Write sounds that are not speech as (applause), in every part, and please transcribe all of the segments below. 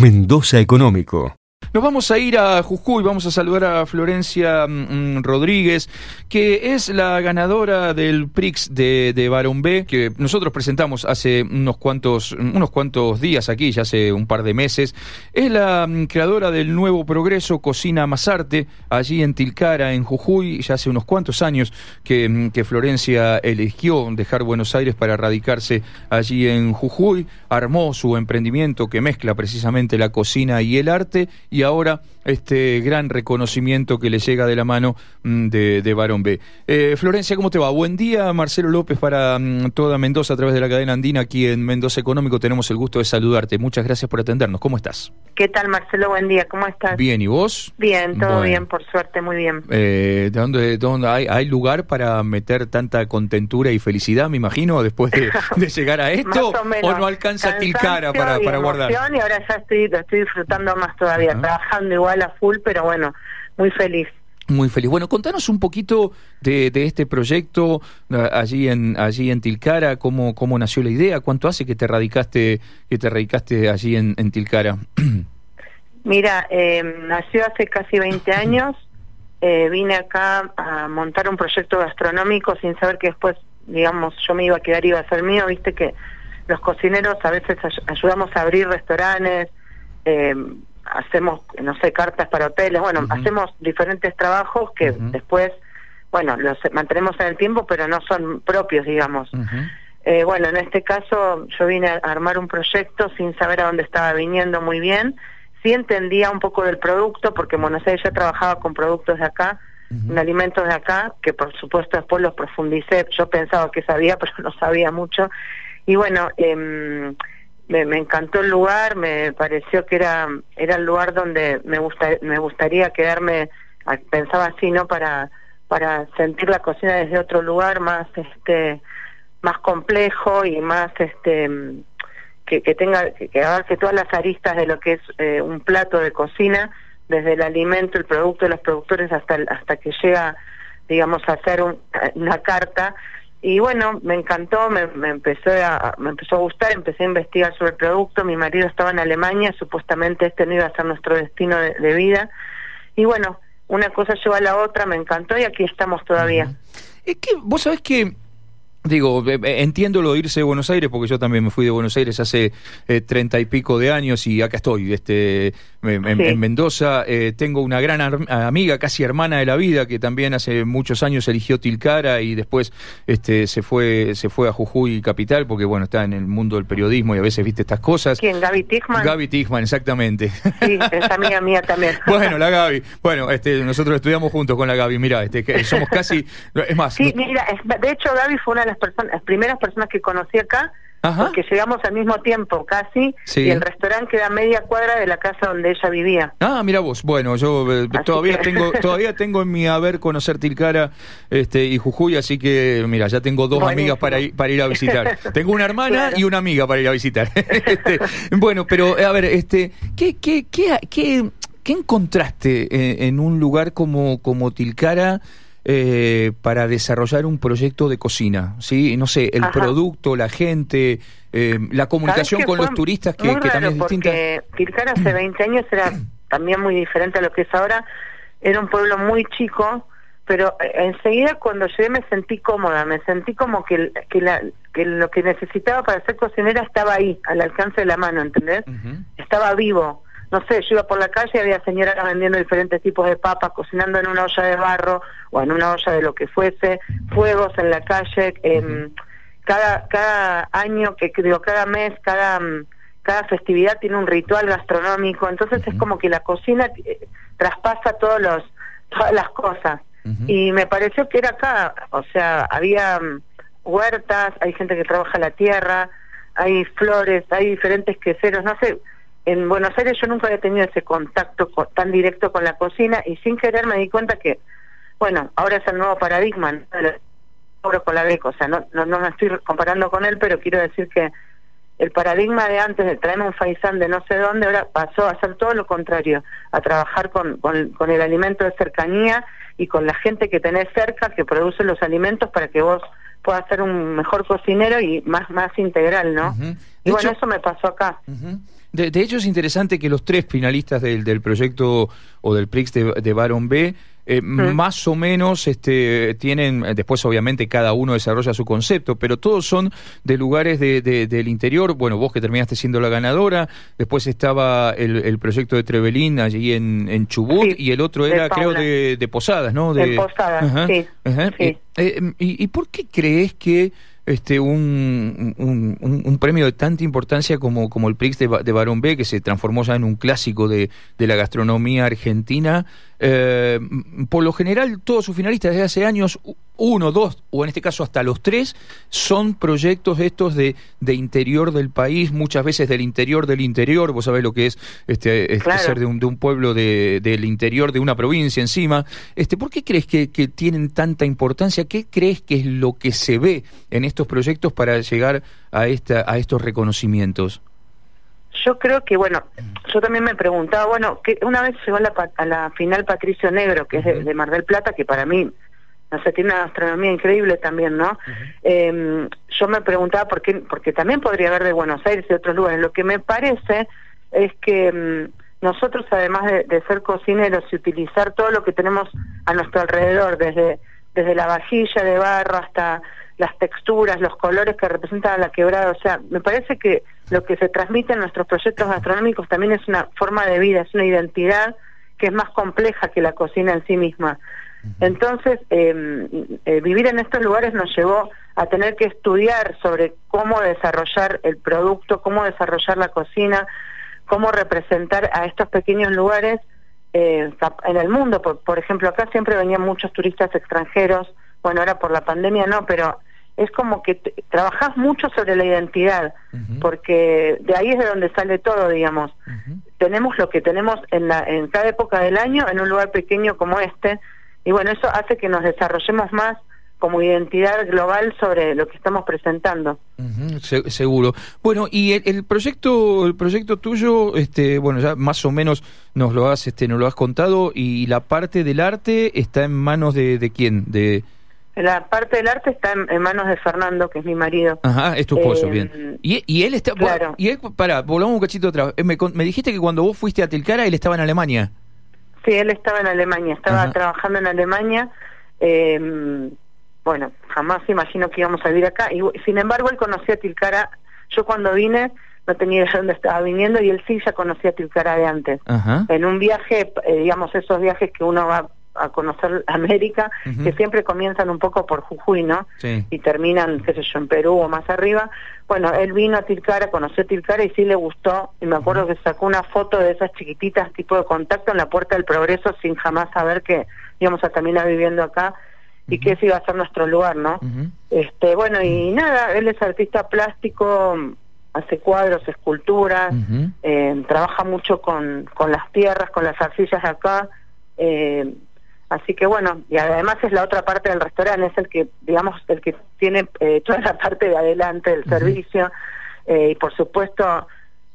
Mendoza Económico. Nos vamos a ir a Jujuy, vamos a saludar a Florencia mm, mm, Rodríguez, que es la ganadora del PRIX de, de Barón B, que nosotros presentamos hace unos cuantos, unos cuantos días aquí, ya hace un par de meses. Es la mm, creadora del nuevo progreso Cocina Masarte, allí en Tilcara, en Jujuy, ya hace unos cuantos años que, Florencia eligió dejar Buenos Aires para radicarse allí en Jujuy, armó su emprendimiento que mezcla precisamente la cocina y el arte y ahora este gran reconocimiento que le llega de la mano mm, de, de Barón B. Eh, Florencia, ¿cómo te va? Buen día, Marcelo López para mm, toda Mendoza a través de la cadena andina. Aquí en Mendoza Económico tenemos el gusto de saludarte. Muchas gracias por atendernos. ¿Cómo estás? ¿Qué tal, Marcelo? Buen día. ¿Cómo estás? Bien, ¿y vos? Bien, todo bien, por suerte, muy bien. Eh, ¿De dónde, dónde hay, hay, lugar para meter tanta contentura y felicidad, me imagino, después de, (laughs) llegar a esto? o, no alcanza Tilcara para, para guardar? Y ahora ya estoy, estoy disfrutando más todavía, trabajando igual a full, pero bueno, muy feliz. Muy feliz. Bueno, contanos un poquito de, de, este proyecto allí en allí en Tilcara, cómo cómo nació la idea, cuánto hace que te radicaste que te radicaste allí en, en Tilcara. (clears throat) Mira, eh, nació hace casi 20 años. (clears throat) Eh, vine acá a montar un proyecto gastronómico sin saber que después, digamos, yo me iba a quedar iba a ser mío. Viste que los cocineros a veces ayudamos a abrir restaurantes. Eh, hacemos, no sé, cartas para hoteles, bueno, hacemos diferentes trabajos que después, bueno, los mantenemos en el tiempo, pero no son propios, digamos. eh, bueno, en este caso yo vine a armar un proyecto sin saber a dónde estaba viniendo muy bien, sí entendía un poco del producto, porque en Buenos Aires ya trabajaba con productos de acá, alimentos de acá, que por supuesto después los profundicé, yo pensaba que sabía, (laughs) pero no sabía mucho, y bueno, eh, me, encantó el lugar, me pareció que era era el lugar donde me gusta, me gustaría quedarme, pensaba así, ¿no? Para para sentir la cocina desde otro lugar más este más complejo y más este que, tenga que, que todas las aristas de lo que es eh, un plato de cocina desde el alimento, el producto de los productores hasta hasta que llega digamos a hacer un, una carta y bueno, me encantó, me, me, empezó a, me empezó a gustar, empecé a investigar sobre el producto, mi marido estaba en Alemania, supuestamente este no iba a ser nuestro destino de, vida, y bueno, una cosa lleva a la otra, me encantó y aquí estamos todavía. Es que vos sabés que Digo, entiendo lo de irse de Buenos Aires, porque yo también me fui de Buenos Aires hace treinta y pico de años y acá estoy, este, en, sí. en Mendoza. Eh, tengo una gran amiga, casi hermana de la vida, que también hace muchos años eligió Tilcara y después este, se fue se fue a Jujuy Capital, porque bueno, está en el mundo del periodismo y a veces viste estas cosas. ¿Quién? ¿Gaby Tichman? Gaby Tichman, exactamente. Sí, es amiga mía también. (laughs) bueno, la Gaby. Bueno, este, nosotros estudiamos juntos con la Gaby, mira, este, somos casi... Es más... Sí, mira, de hecho Gaby fue una de las personas, las primeras personas que conocí acá, Ajá. porque llegamos al mismo tiempo casi, sí. y el restaurante queda a media cuadra de la casa donde ella vivía. Ah, mira vos, bueno, yo eh, todavía que... (laughs) tengo todavía tengo en mi haber conocer Tilcara este, y Jujuy, así que mira, ya tengo dos Buenísimo. amigas para ir, para ir a visitar. (laughs) tengo una hermana claro. y una amiga para ir a visitar. (laughs) este, bueno, pero a ver, este, ¿qué, qué, qué, qué, qué encontraste en, en un lugar como, como Tilcara? Eh, para desarrollar un proyecto de cocina, ¿sí? No sé, el Ajá. producto, la gente, eh, la comunicación con los turistas que, que también es distinta. Porque Tilcara (clears throat) hace 20 años era también muy diferente a lo que es ahora. Era un pueblo muy chico, pero eh, enseguida cuando llegué me sentí cómoda, me sentí como que, que, la, que lo que necesitaba para ser cocinera estaba ahí, al alcance de la mano, ¿entendés? Uh -huh. Estaba vivo no sé, yo iba por la calle y había señoras vendiendo diferentes tipos de papas, cocinando en una olla de barro o en una olla de lo que fuese, fuegos en la calle, eh, cada, cada año, que digo, cada mes, cada, cada festividad tiene un ritual gastronómico, entonces es como que la cocina eh, traspasa todos los, todas las cosas. Y me pareció que era acá, o sea, había huertas, hay gente que trabaja la tierra, hay flores, hay diferentes queseros, no sé, en Buenos Aires yo nunca había tenido ese contacto con, tan directo con la cocina y sin querer me di cuenta que, bueno, ahora es el nuevo paradigma, ¿no? con la beca, o sea, no, no, no me estoy comparando con él, pero quiero decir que el paradigma de antes de traerme un faisán de no sé dónde, ahora pasó a ser todo lo contrario, a trabajar con, con, con el alimento de cercanía y con la gente que tenés cerca que produce los alimentos para que vos puedas ser un mejor cocinero y más, más integral, ¿no? Uh -huh. Y bueno, eso me pasó acá. Uh -huh. De, hecho, es interesante que los tres finalistas del, del proyecto o del PRIX de, de Baron B eh, más o menos este, tienen, después obviamente cada uno desarrolla su concepto, pero todos son de lugares de, del interior. Bueno, vos que terminaste siendo la ganadora, después estaba el, proyecto de Trevelín allí en, en Chubut y el otro era, creo, de, Posadas, ¿no? De, Posadas, sí. Eh, eh, y, ¿Y por qué crees que este, un, un, premio de tanta importancia como, como el Prix de, de Barón B, que se transformó ya en un clásico de, de la gastronomía argentina. Eh, por lo general, todos sus finalistas desde hace años, uno, dos, o en este caso hasta los tres, son proyectos estos de, de interior del país, muchas veces del interior del interior. Vos sabés lo que es este, este ser de un, de un pueblo de, del interior, de una provincia encima. Este, ¿Por qué crees que, que tienen tanta importancia? ¿Qué crees que es lo que se ve en estos proyectos para llegar a, esta, a estos reconocimientos? Yo creo que, bueno, yo también me preguntaba, bueno, que una vez llegó a la, a la final Patricio Negro, que es de, Mar del Plata, que para mí, no sé, tiene una gastronomía increíble también, ¿no? Em, yo me preguntaba por qué, porque también podría haber de Buenos Aires y otros lugares. Lo que me parece es que em, nosotros, además de, de, ser cocineros y utilizar todo lo que tenemos a nuestro alrededor, desde, desde la vajilla de barro hasta las texturas, los colores que representan la quebrada. O sea, me parece que lo que se transmite en nuestros proyectos gastronómicos también es una forma de vida, es una identidad que es más compleja que la cocina en sí misma. Entonces, em, eh, vivir en estos lugares nos llevó a tener que estudiar sobre cómo desarrollar el producto, cómo desarrollar la cocina, cómo representar a estos pequeños lugares eh, en el mundo. Por, por ejemplo, acá siempre venían muchos turistas extranjeros, bueno, ahora por la pandemia no, pero es como que trabajas mucho sobre la identidad, porque de ahí es de donde sale todo, digamos. Tenemos lo que tenemos en, la, en cada época del año en un lugar pequeño como este, y bueno, eso hace que nos desarrollemos más como identidad global sobre lo que estamos presentando. seguro. Bueno, y el, proyecto, el proyecto tuyo, este, bueno, ya más o menos nos lo has, este, nos lo has contado, y la parte del arte está en manos de, de quién, de la parte del arte está en, manos de Fernando, que es mi marido. Ajá, es tu esposo, eh, bien. Y, y, él está... Claro. Y él, para, volvamos un cachito atrás. Eh, me, me, dijiste que cuando vos fuiste a Tilcara, él estaba en Alemania. Sí, él estaba en Alemania, estaba trabajando en Alemania. Eh, bueno, jamás imagino que íbamos a vivir acá. Y sin embargo, él conocía a Tilcara. Yo cuando vine no tenía idea de dónde estaba viniendo y él sí ya conocía a Tilcara de antes. Ajá. En un viaje, eh, digamos, esos viajes que uno va a conocer América, que siempre comienzan un poco por Jujuy, ¿no? Y terminan, qué sé yo, en Perú o más arriba. Bueno, él vino a Tilcara, conoció a Tilcara y sí le gustó. Y me acuerdo que sacó una foto de esas chiquititas tipo de contacto en la Puerta del Progreso sin jamás saber que íbamos a terminar viviendo acá y que ese iba a ser nuestro lugar, ¿no? Este, bueno, y nada, él es artista plástico, hace cuadros, esculturas, eh, trabaja mucho con, con las tierras, con las arcillas de acá. Eh, Así que bueno, y además es la otra parte del restaurante, es el que, digamos, el que tiene eh, toda la parte de adelante del servicio eh, y por supuesto,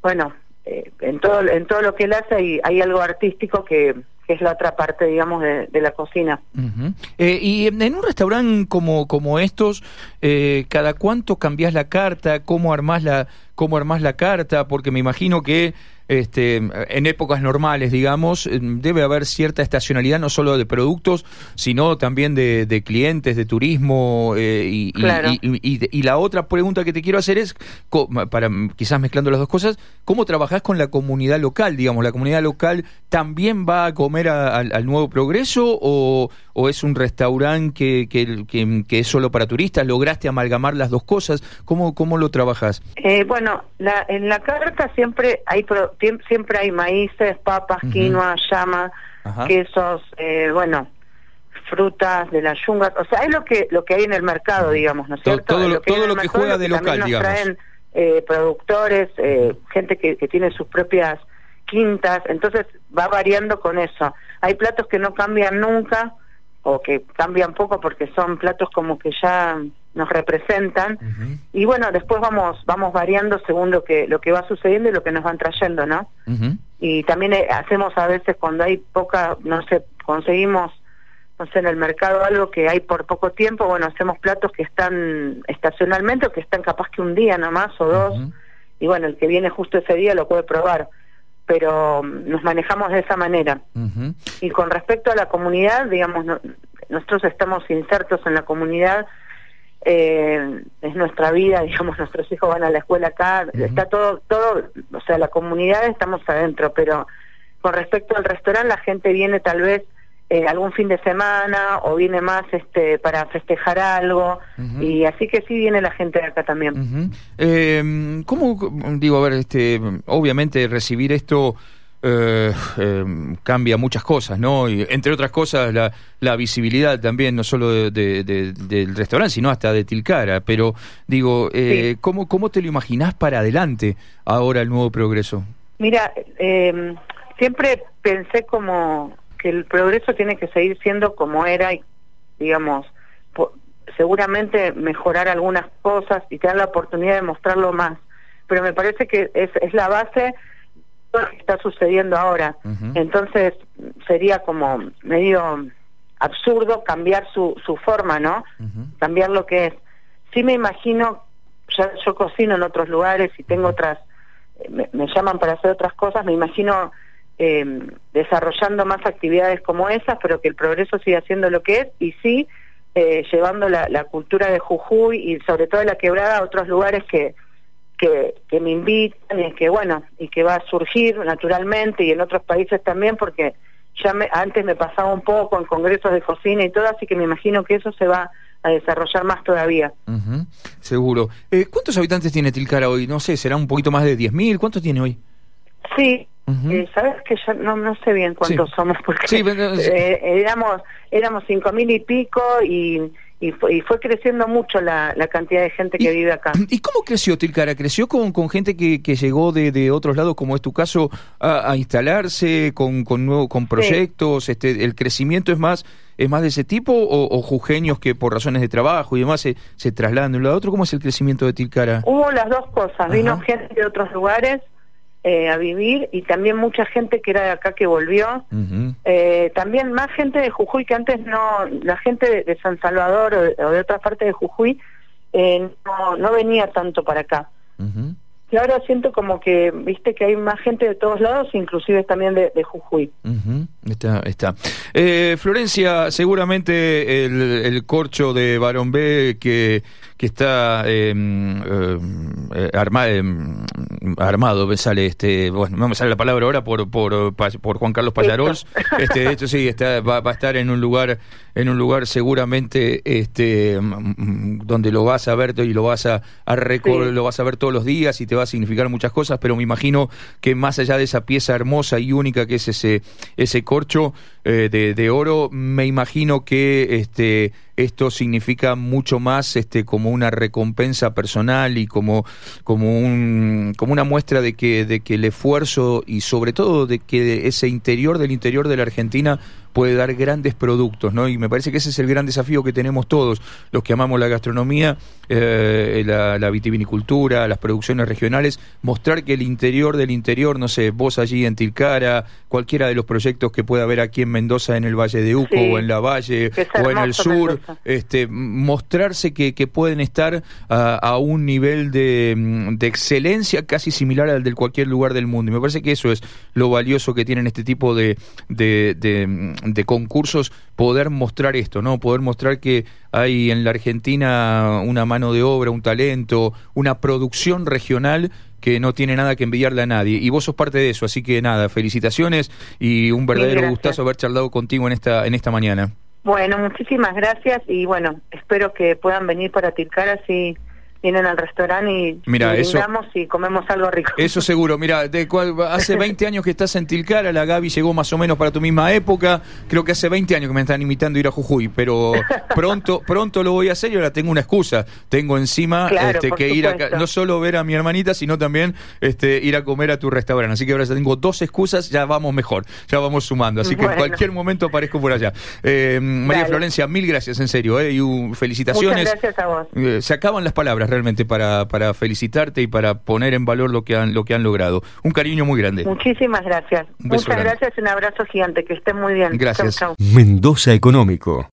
bueno, eh, en todo en todo lo que él hace hay, hay algo artístico que, es la otra parte, digamos, de, la cocina. y en un restaurante como, como estos, ¿cada cuánto cambias la carta? ¿Cómo armás la, cómo armás la carta? Porque me imagino que este, en épocas normales, digamos, eh, debe haber cierta estacionalidad no solo de productos, sino también de, clientes, de turismo. Eh, y, y, la otra pregunta que te quiero hacer es, para quizás mezclando las dos cosas, ¿cómo trabajás con la comunidad local? Digamos, ¿la comunidad local también va a comer al nuevo progreso o, o, es un restaurante que, que, que, es solo para turistas? ¿Lograste amalgamar las dos cosas? ¿Cómo, cómo lo trabajas? Eh, bueno, la, en la carta siempre hay siempre hay maíces, papas, quinoa, llama, quesos, eh, bueno, frutas de la yunga, o sea, es lo que lo que hay en el mercado, digamos, ¿no es cierto? Todo, lo, que, juega de local, nos traen eh, productores, eh, gente que, que tiene sus propias quintas, entonces va variando con eso. Hay platos que no cambian nunca o que cambian poco porque son platos como que ya nos representan. Y bueno después vamos vamos variando según lo que lo que va sucediendo y lo que nos van trayendo no y también eh, hacemos a veces cuando hay poca no sé conseguimos no sé en el mercado algo que hay por poco tiempo bueno hacemos platos que están estacionalmente o que están capaz que un día nomás o dos. Y bueno, el que viene justo ese día lo puede probar, pero mm, nos manejamos de esa manera. Y con respecto a la comunidad, digamos, nosotros estamos insertos en la comunidad, eh, es nuestra vida, (laughs) digamos, nuestros hijos van a la escuela acá, está todo, todo, o sea, la comunidad estamos adentro, pero con respecto al restaurante, la gente viene tal vez eh, algún fin de semana o viene más este para festejar algo. Y así que sí viene la gente de acá también. eh, ¿Cómo digo a ver este obviamente recibir esto eh, em, cambia muchas cosas, ¿no? Y, entre otras cosas la, la visibilidad también no solo de, del restaurante sino hasta de Tilcara. Pero digo eh, ¿cómo cómo te lo imaginás para adelante ahora el nuevo progreso? Mira em, siempre pensé como que el progreso tiene que seguir siendo como era y, digamos, seguramente mejorar algunas cosas y tener la oportunidad de mostrarlo más. Pero me parece que es, es la base de lo que está sucediendo ahora. Entonces sería como medio absurdo cambiar su, su forma, ¿no? Cambiar lo que es. Sí me imagino, ya yo cocino en otros lugares y tengo otras, me, me llaman para hacer otras cosas, me imagino eh, desarrollando más actividades como esas, pero que el progreso siga siendo lo que es y sí eh, llevando la, cultura de Jujuy y sobre todo la quebrada a otros lugares que, que, que me invitan y que bueno, y que va a surgir naturalmente y en otros países también porque ya me, antes me pasaba un poco en congresos de cocina y todo, así que me imagino que eso se va a desarrollar más todavía. seguro. Eh, ¿Cuántos habitantes tiene Tilcara hoy? No sé, será un poquito más de 10.000. ¿Cuántos tiene hoy? Sí, eh, Sabes que ya no, no sé bien cuántos somos (laughs) porque eh, éramos éramos cinco mil y pico y, y, fue, creciendo mucho la, la cantidad de gente que vive acá. (clears throat) ¿Y cómo creció Tilcara? ¿Creció con, con gente que, que llegó de, de otros lados, como es tu caso, a, instalarse con con, nuevo, con proyectos? este ¿El crecimiento es más es más de ese tipo o, o jujeños que por razones de trabajo y demás se, se trasladan de un lado a otro? ¿Cómo es el crecimiento de Tilcara? Hubo las dos cosas. Vino gente de otros lugares eh, a vivir y también mucha gente que era de acá que volvió. eh, también más gente de Jujuy que antes no, la gente de, San Salvador o de, otra parte de Jujuy eh, no, no venía tanto para acá. Y ahora siento como que, viste, que hay más gente de todos lados, inclusive también de, Jujuy. Está, está. Eh, Florencia, seguramente el, el, corcho de Barón B que, que está em, eh, arma, em, armado, me sale este, bueno, no me sale la palabra ahora por por, por Juan Carlos Payarols. Este, de hecho sí, está, va, va, a estar en un lugar, en un lugar seguramente este donde lo vas a ver y lo vas a, a lo vas a ver todos los días y te va a significar muchas cosas, pero me imagino que más allá de esa pieza hermosa y única que es ese, ese corcho eh, de, de, oro, me imagino que este, esto significa mucho más este, como una recompensa personal y como, como, un, como una muestra de que, de que el esfuerzo y sobre todo de que ese interior del interior de la Argentina puede dar grandes productos, ¿no? Y me parece que ese es el gran desafío que tenemos todos, los que amamos la gastronomía, eh, la, la, vitivinicultura, las producciones regionales, mostrar que el interior del interior, no sé, vos allí en Tilcara, cualquiera de los proyectos que pueda haber aquí en Mendoza, en el Valle de Uco, o en la Valle, o en el sur, este, mostrarse que, que pueden estar a, a un nivel de, de, excelencia casi similar al de cualquier lugar del mundo. Y me parece que eso es lo valioso que tienen este tipo de, de, de concursos, poder mostrar esto, ¿no? Poder mostrar que hay en la Argentina una mano de obra, un talento, una producción regional que no tiene nada que envidiarle a nadie. Y vos sos parte de eso, así que nada, felicitaciones y un verdadero gustazo haber charlado contigo en esta, en esta mañana. Bueno, muchísimas gracias y bueno, espero que puedan venir para Tilcara así vienen al restaurante y, Mira, y comemos algo rico. Eso seguro. Mira, de hace (laughs) 20 años que estás en Tilcara, la Gaby llegó más o menos para tu misma época. Creo que hace 20 años que me están imitando ir a Jujuy, pero (laughs) pronto pronto lo voy a hacer y ahora tengo una excusa. Tengo encima este, que ir a, no solo ver a mi hermanita, sino también este, ir a comer a tu restaurante. Así que ahora ya tengo dos excusas, ya vamos mejor, ya vamos sumando. Así que en cualquier momento aparezco por allá. Eh, María Florencia, mil gracias, en serio, eh, y felicitaciones. Muchas gracias a vos. Eh, se acaban las palabras realmente para, para felicitarte y para poner en valor lo que han, lo que han logrado. Un cariño muy grande. Muchísimas gracias. Muchas gracias y un abrazo gigante. Que estén muy bien. Gracias. Mendoza Económico.